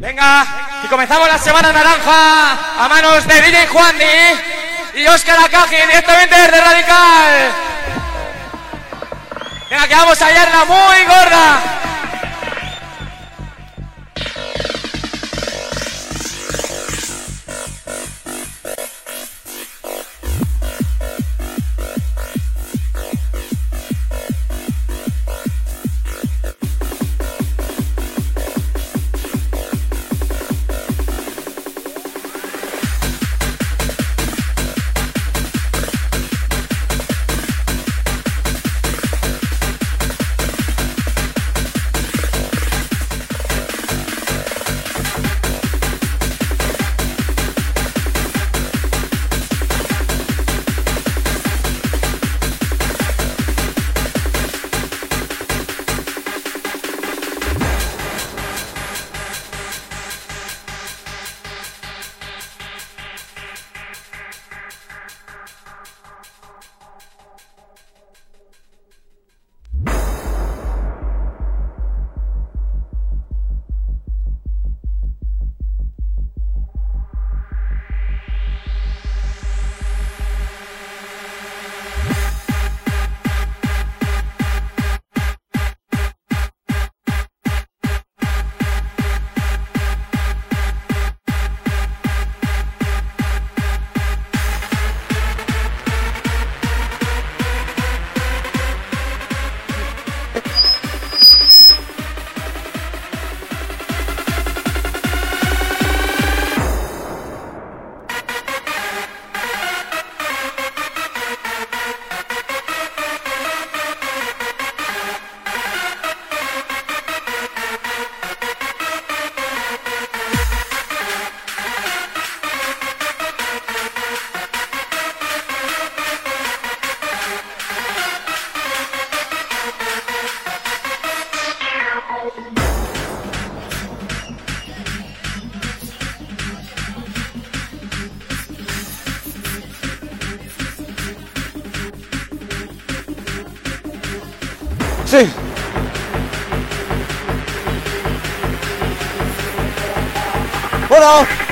Venga, y comenzamos la semana naranja a manos de DJ Juan y Oscar Akaji directamente desde Radical. Venga, que vamos a la muy gorda.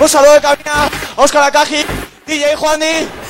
Un saludo de cabina, Oscar Akaji, DJ Juani.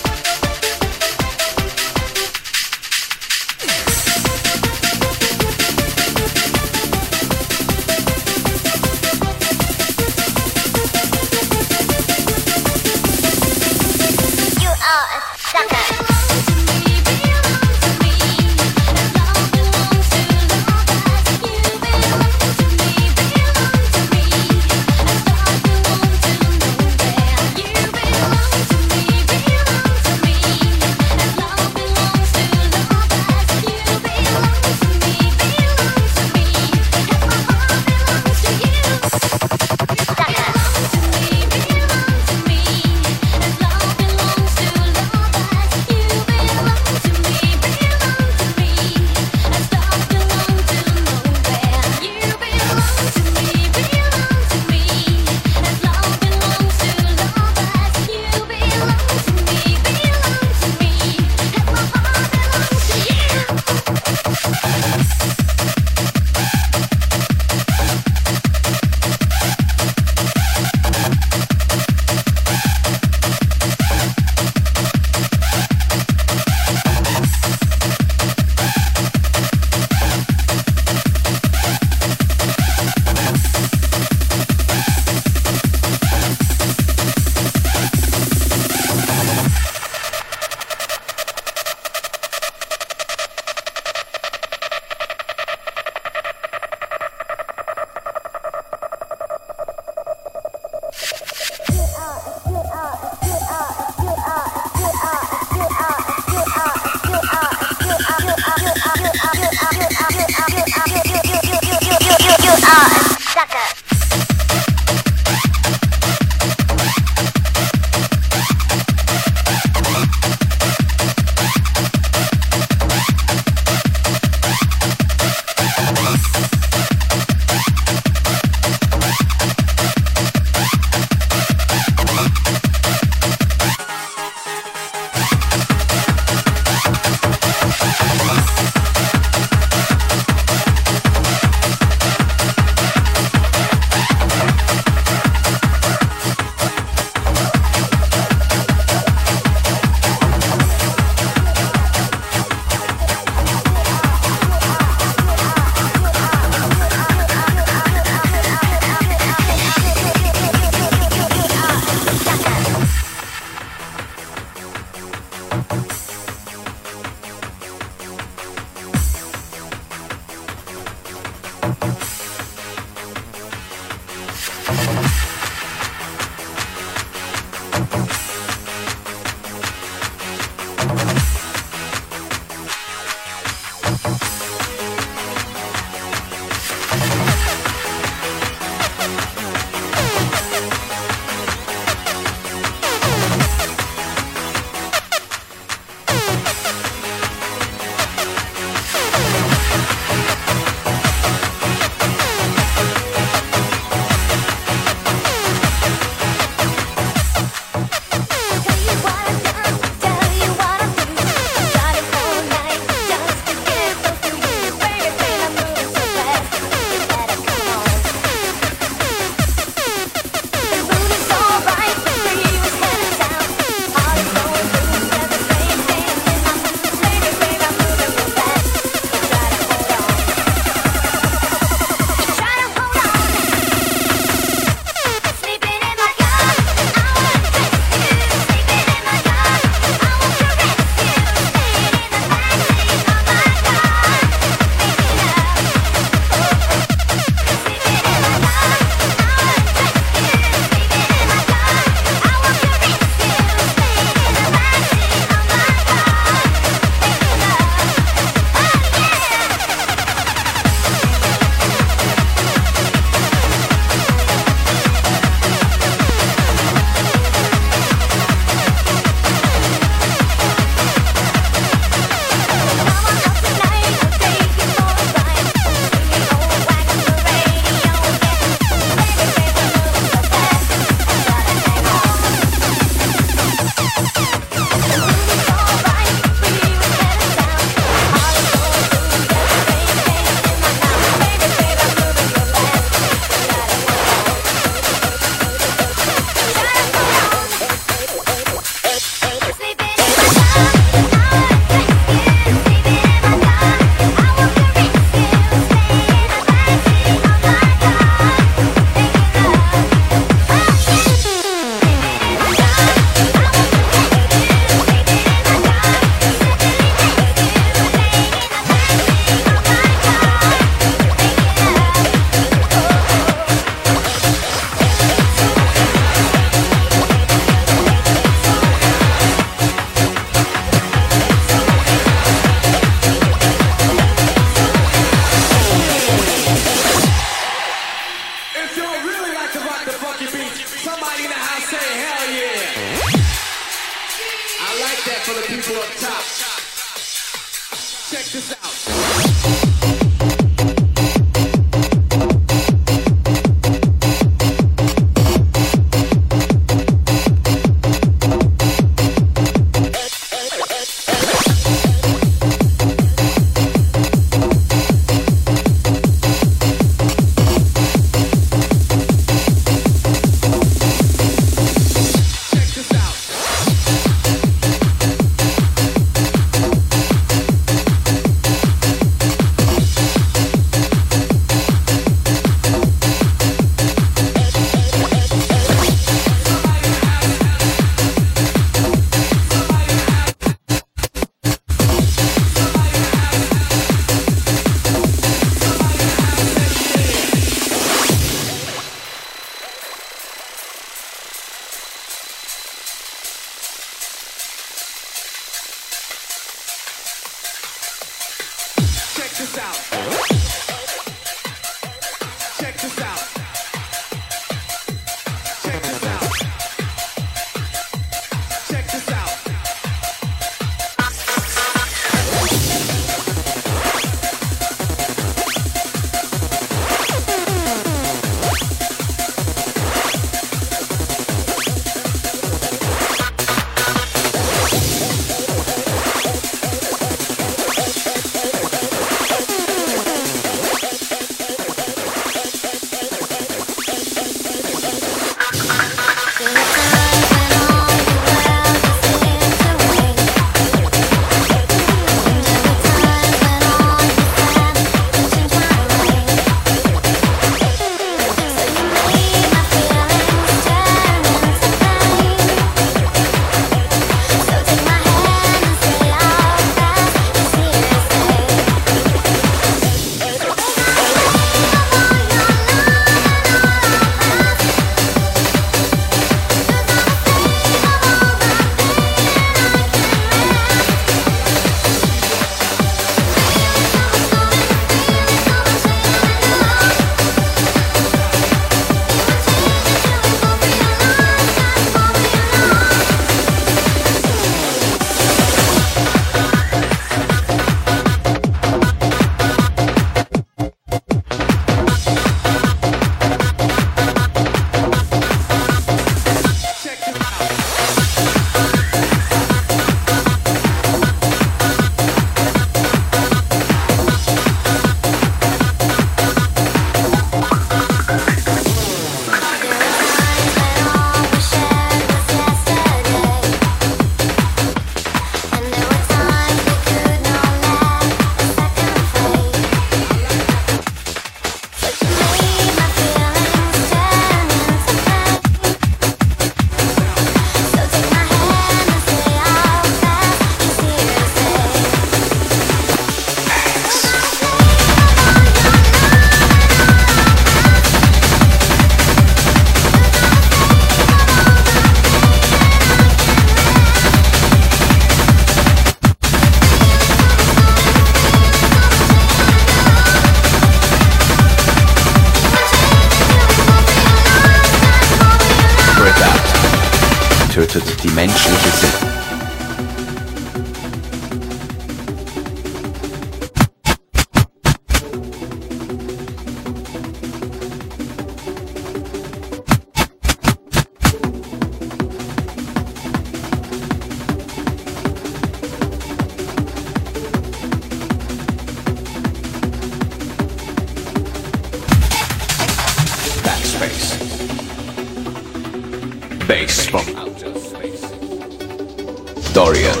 Dorian.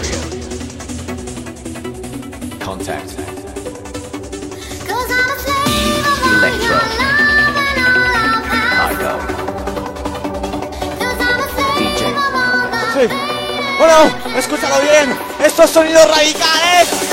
Contact. E Electro. Marco. DJ. Sí. Bueno, escúchalo bien. Estos sonidos radicales.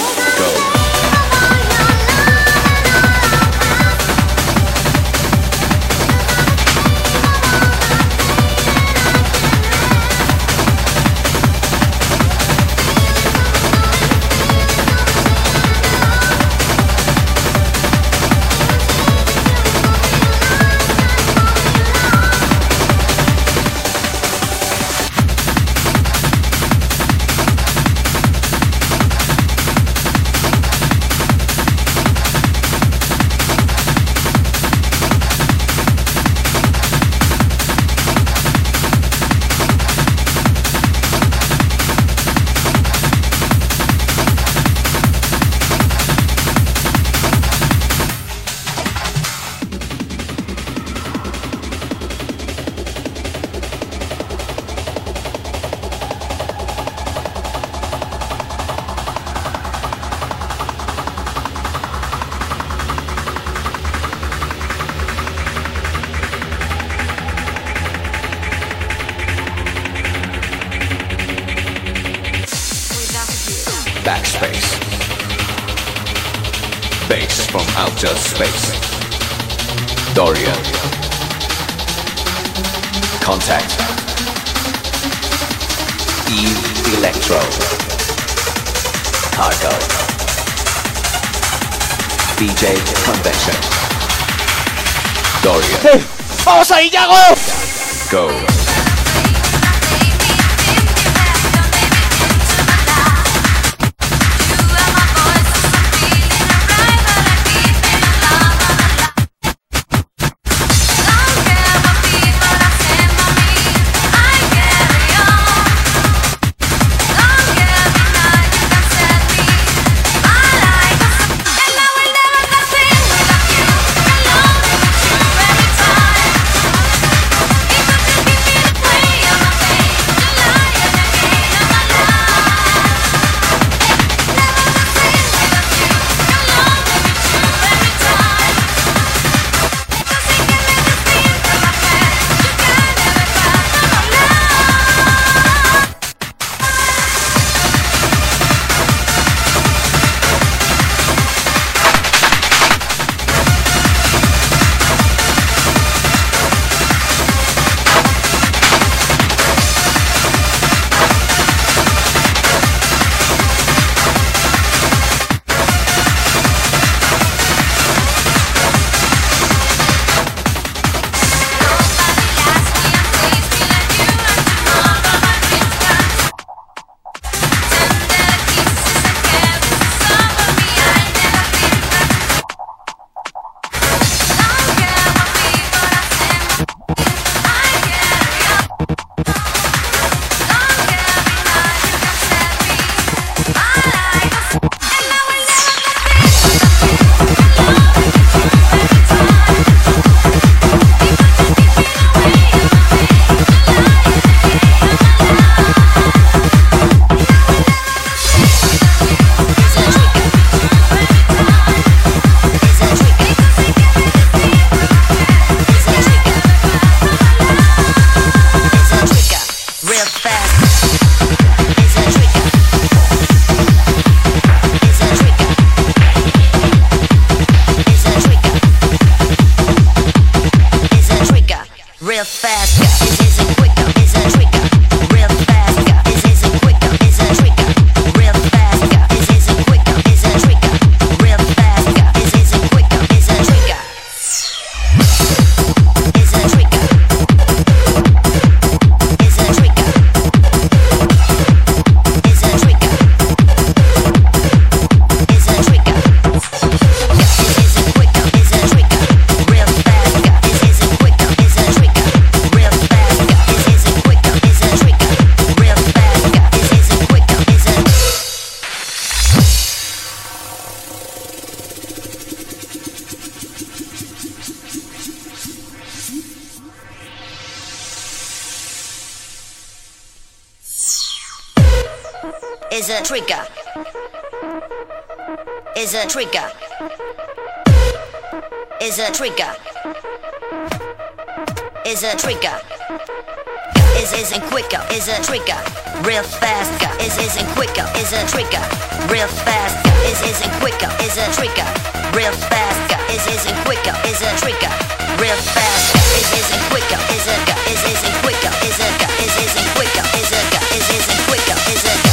Trigger. Is a trigger. Is a trigger. Is a trigger. Is isn't quicker. Is a trigger. Real fast. Is isn't quicker. Is a trigger. Real fast. Is isn't quicker. Is a trigger. Real fast. Is isn't quicker. Is a trigger. Real fast. Is isn't quicker. Is a is isn't quicker. Is a is isn't quicker. Is a is isn't quicker. Is a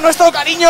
nuestro cariño.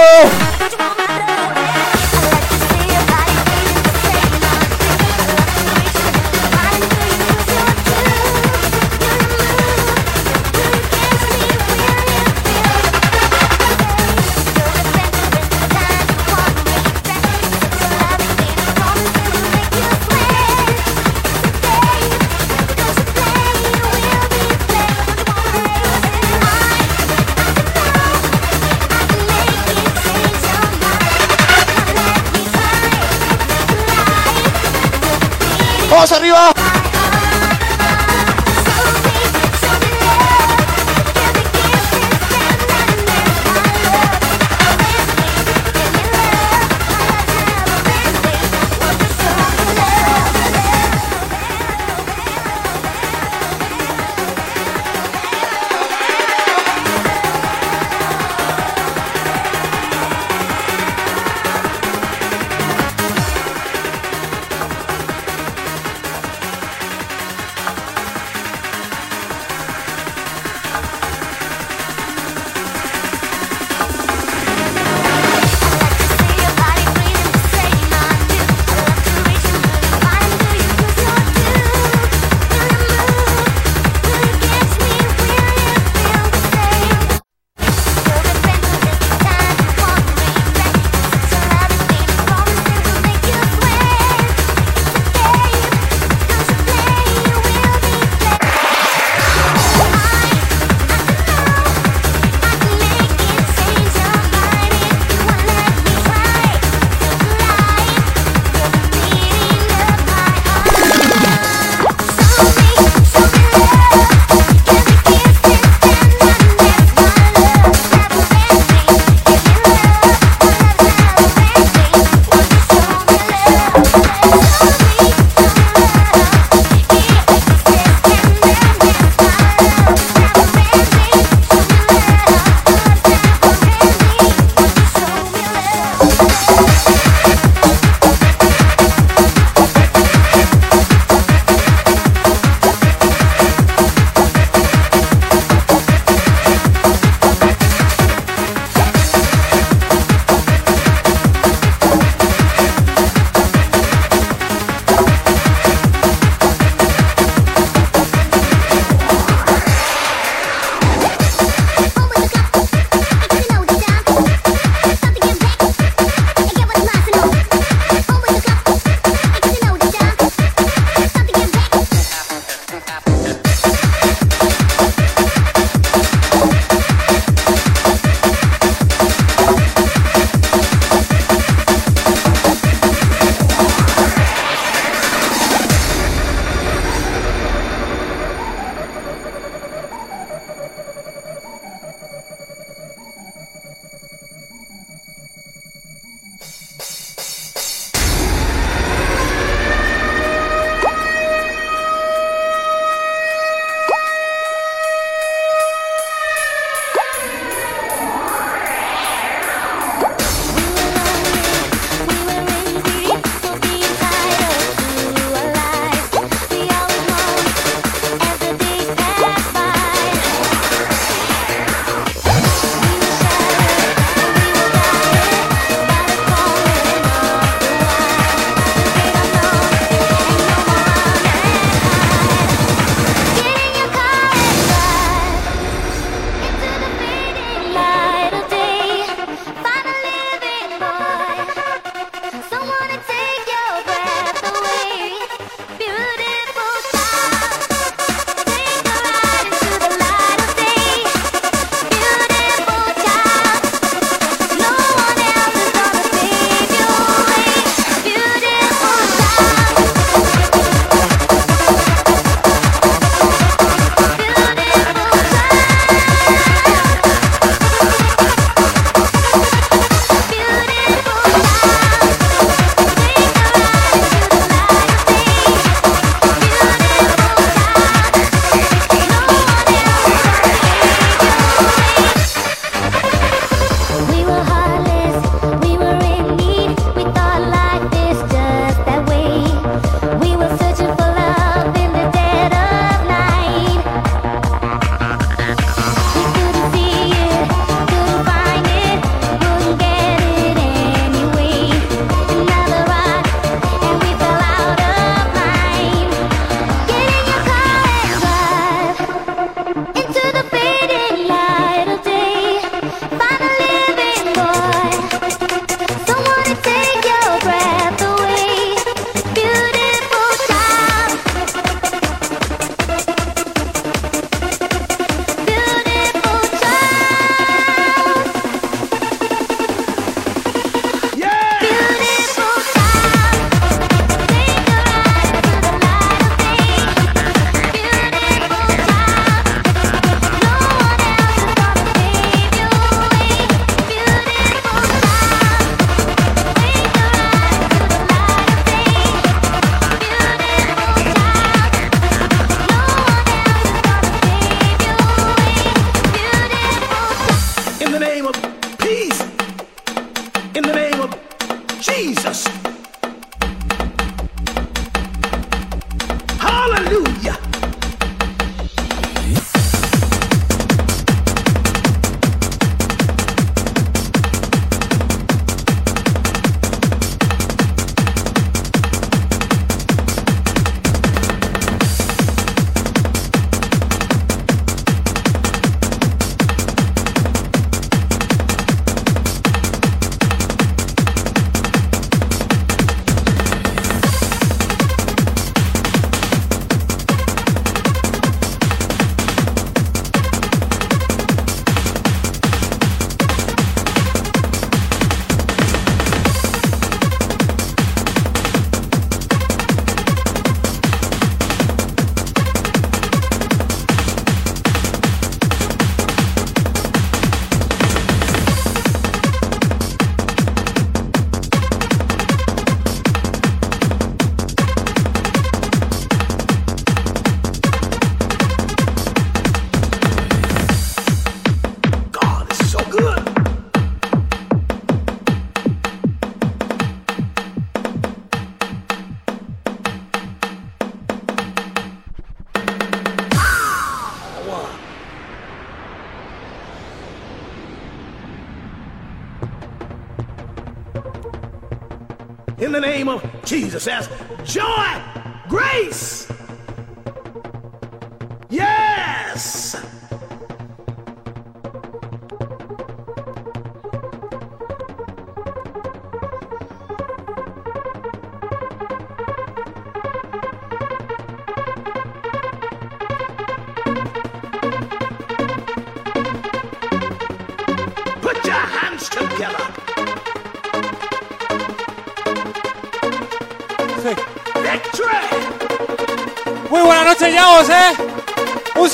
Jesus, that's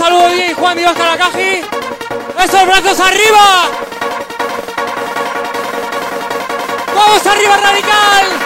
saludo de Juan Dios Caracaji. ¡Esos brazos arriba! ¡Vamos arriba, radical!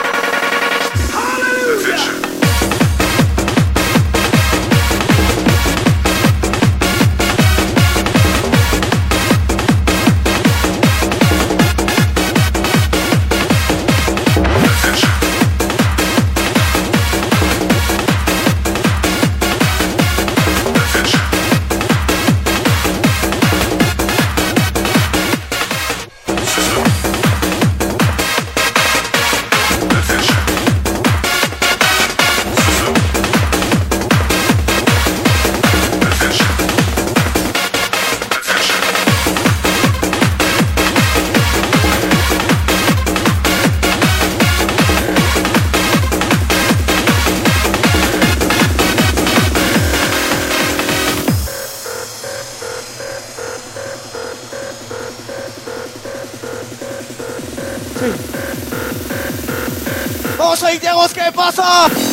パサ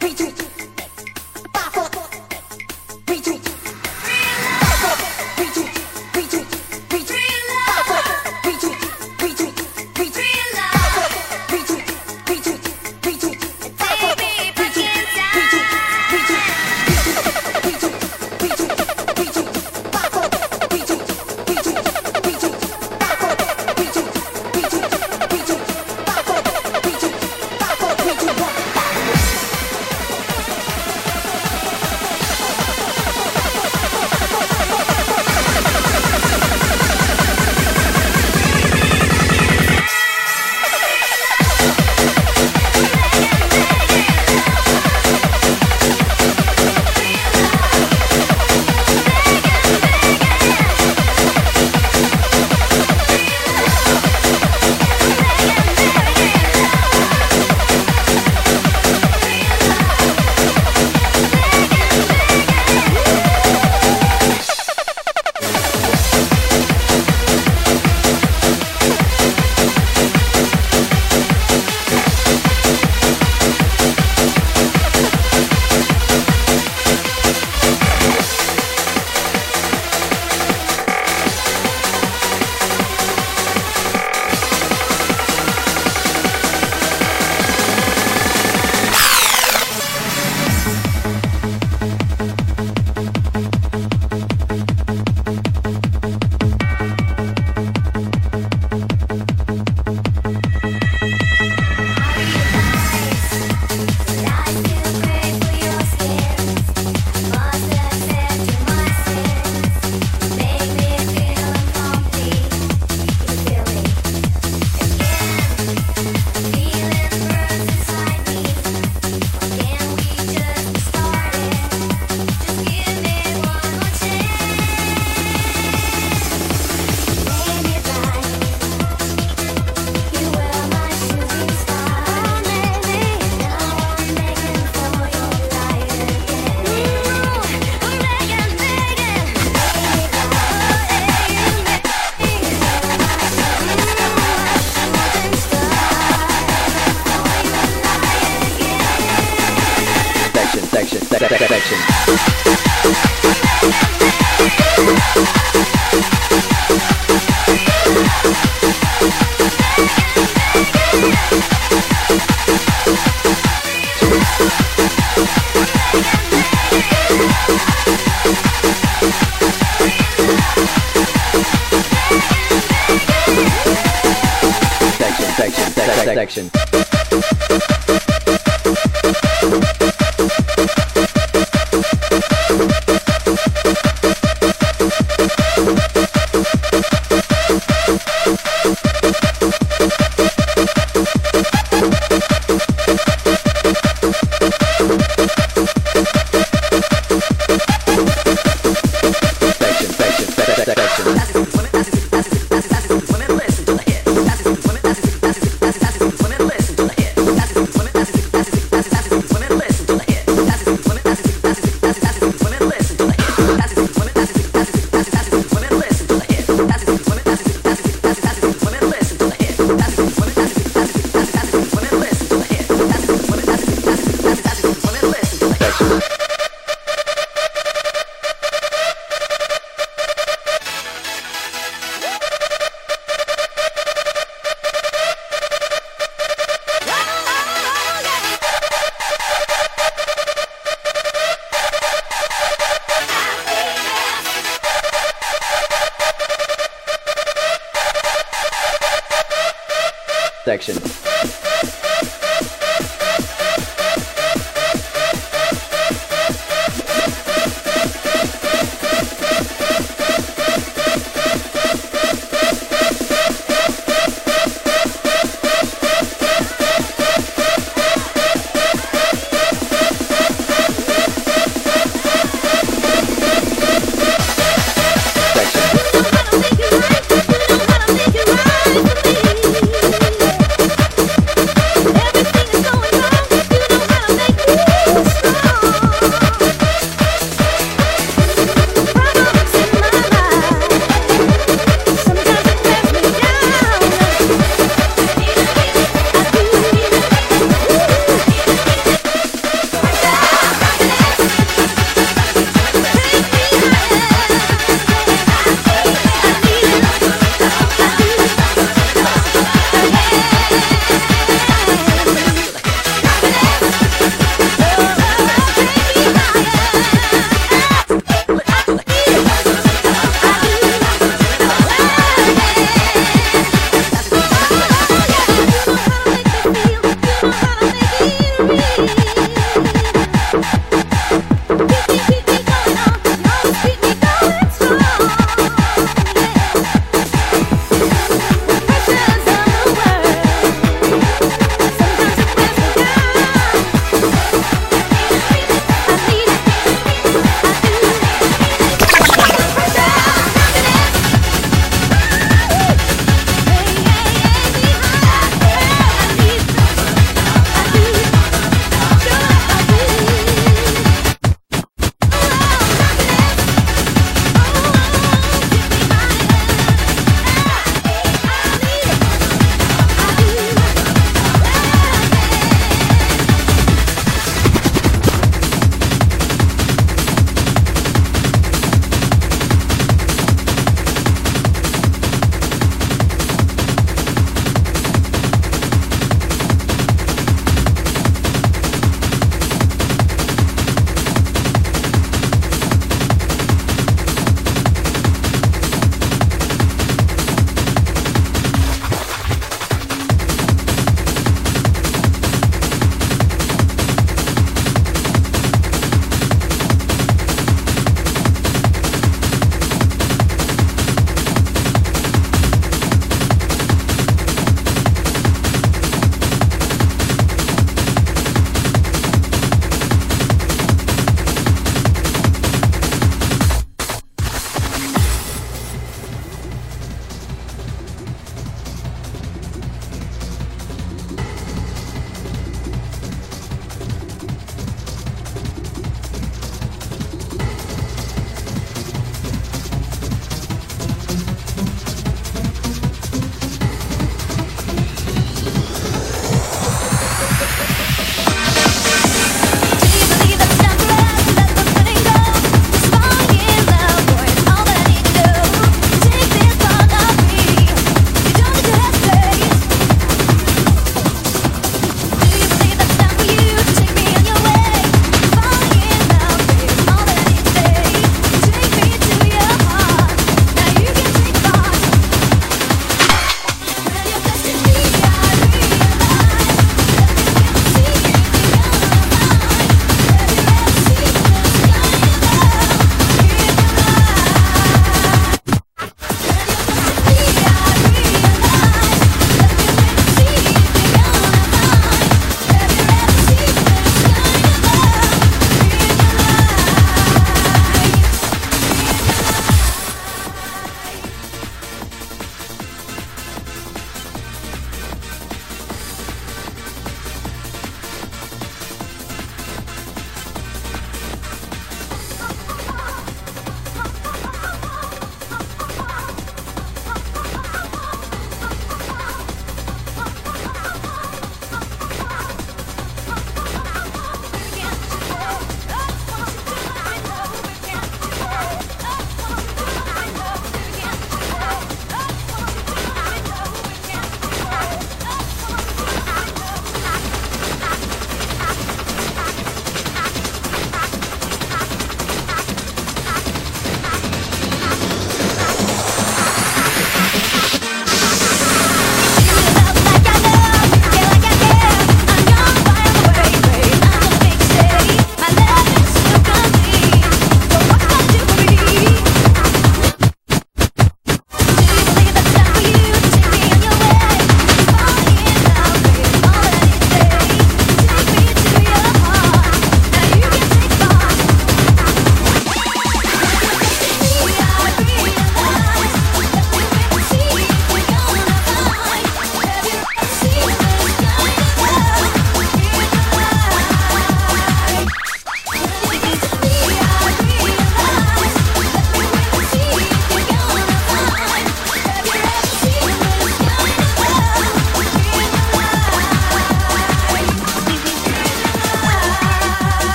beat it. Section. Section, section, section, section.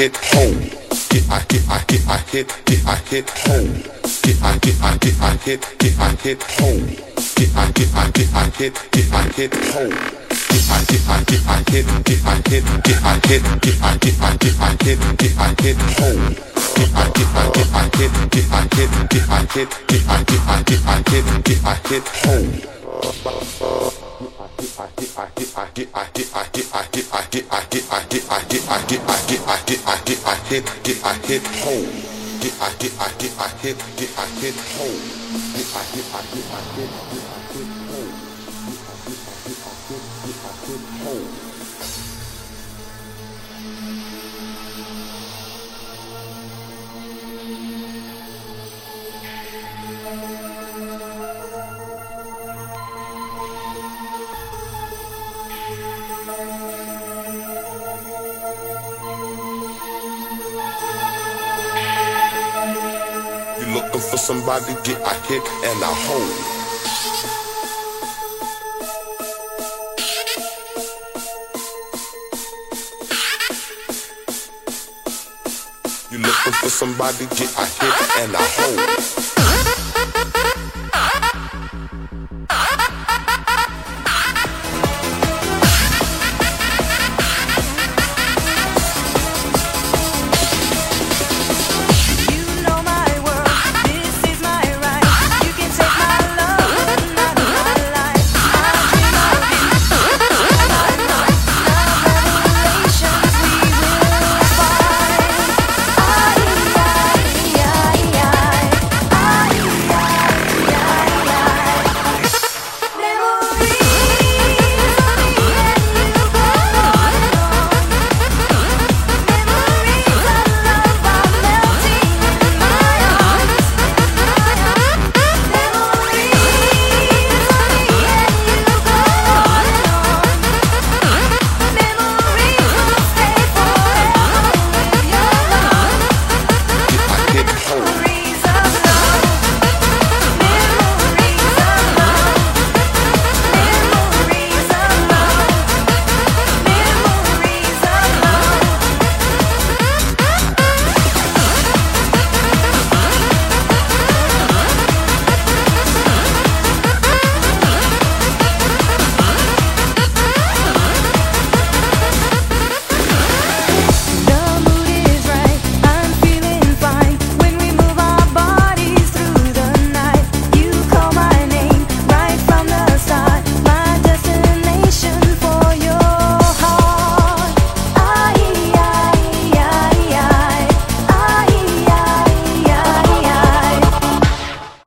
Hit home. Get I get I get I hit, get I hit home. Get I get I get I hit, get I hit home. Get I get I get I hit, get I hit home. Get I get I get I hit, get I hit, get I hit, get I get I get I hit, get I hit home. Get I get I get I hit, get I hit, get I hit, get I get I get I hit, get I hit home. Hit home. Somebody, get I hit and I hold. You looking for somebody, get a hit and a hold.